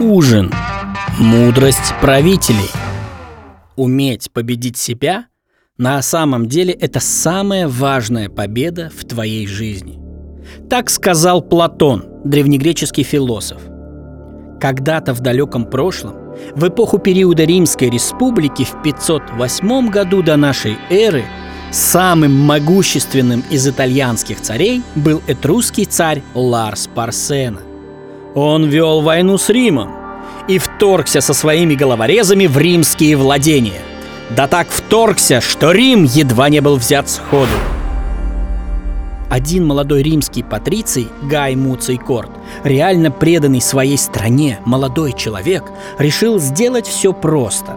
Ужин. Мудрость правителей. Уметь победить себя на самом деле это самая важная победа в твоей жизни. Так сказал Платон, древнегреческий философ. Когда-то в далеком прошлом, в эпоху периода Римской Республики в 508 году до нашей эры, самым могущественным из итальянских царей был этрусский царь Ларс Парсена. Он вел войну с Римом и вторгся со своими головорезами в римские владения. Да так вторгся, что Рим едва не был взят сходу один молодой римский патриций, Гай Муций Корт, реально преданный своей стране молодой человек, решил сделать все просто.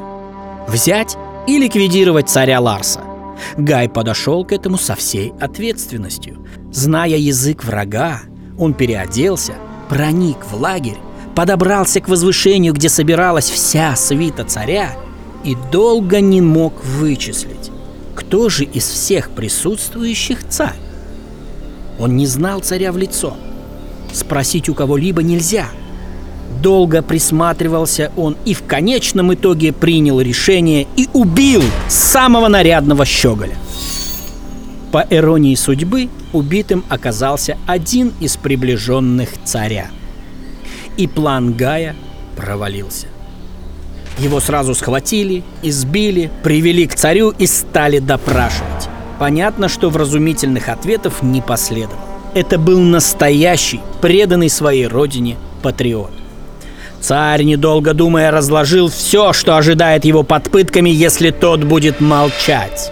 Взять и ликвидировать царя Ларса. Гай подошел к этому со всей ответственностью. Зная язык врага, он переоделся, проник в лагерь, подобрался к возвышению, где собиралась вся свита царя, и долго не мог вычислить, кто же из всех присутствующих царь. Он не знал царя в лицо. Спросить у кого-либо нельзя. Долго присматривался он и в конечном итоге принял решение и убил самого нарядного щеголя. По иронии судьбы, убитым оказался один из приближенных царя. И план Гая провалился. Его сразу схватили, избили, привели к царю и стали допрашивать. Понятно, что вразумительных ответов не последовало. Это был настоящий, преданный своей родине патриот. Царь, недолго думая, разложил все, что ожидает его под пытками, если тот будет молчать.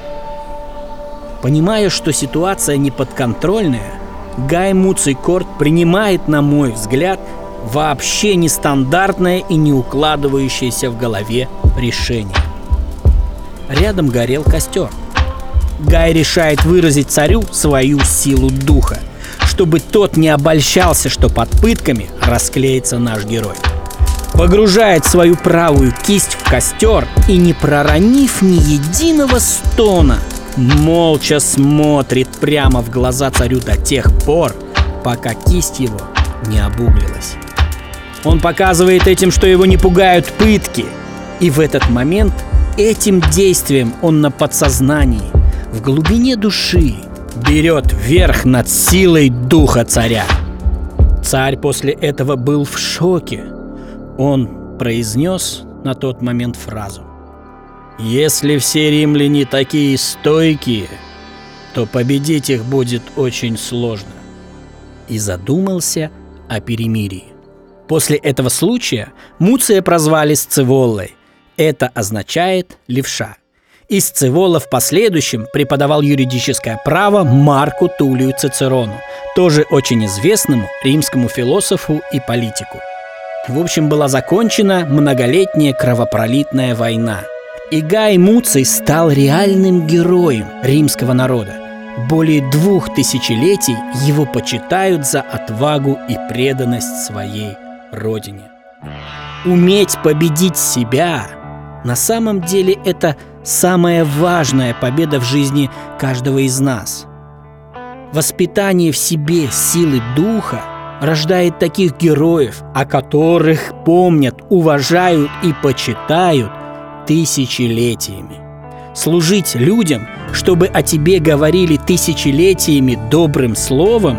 Понимая, что ситуация неподконтрольная, Гай Муцикорт принимает, на мой взгляд, вообще нестандартное и не укладывающееся в голове решение. Рядом горел костер – Гай решает выразить царю свою силу духа, чтобы тот не обольщался, что под пытками расклеится наш герой. Погружает свою правую кисть в костер и, не проронив ни единого стона, молча смотрит прямо в глаза царю до тех пор, пока кисть его не обуглилась. Он показывает этим, что его не пугают пытки, и в этот момент этим действием он на подсознании в глубине души берет верх над силой духа царя. Царь после этого был в шоке. Он произнес на тот момент фразу. «Если все римляне такие стойкие, то победить их будет очень сложно». И задумался о перемирии. После этого случая Муция прозвали Сцеволлой. Это означает «левша». Из Цивола в последующем преподавал юридическое право Марку Тулию Цицерону, тоже очень известному римскому философу и политику. В общем, была закончена многолетняя кровопролитная война. И Гай Муций стал реальным героем римского народа. Более двух тысячелетий его почитают за отвагу и преданность своей родине. Уметь победить себя на самом деле это самая важная победа в жизни каждого из нас. Воспитание в себе силы духа рождает таких героев, о которых помнят, уважают и почитают тысячелетиями. Служить людям, чтобы о тебе говорили тысячелетиями добрым словом,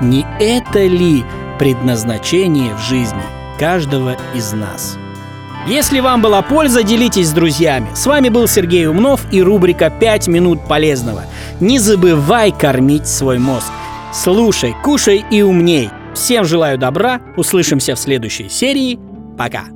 не это ли предназначение в жизни каждого из нас? Если вам была польза, делитесь с друзьями. С вами был Сергей Умнов и рубрика «5 минут полезного». Не забывай кормить свой мозг. Слушай, кушай и умней. Всем желаю добра. Услышимся в следующей серии. Пока.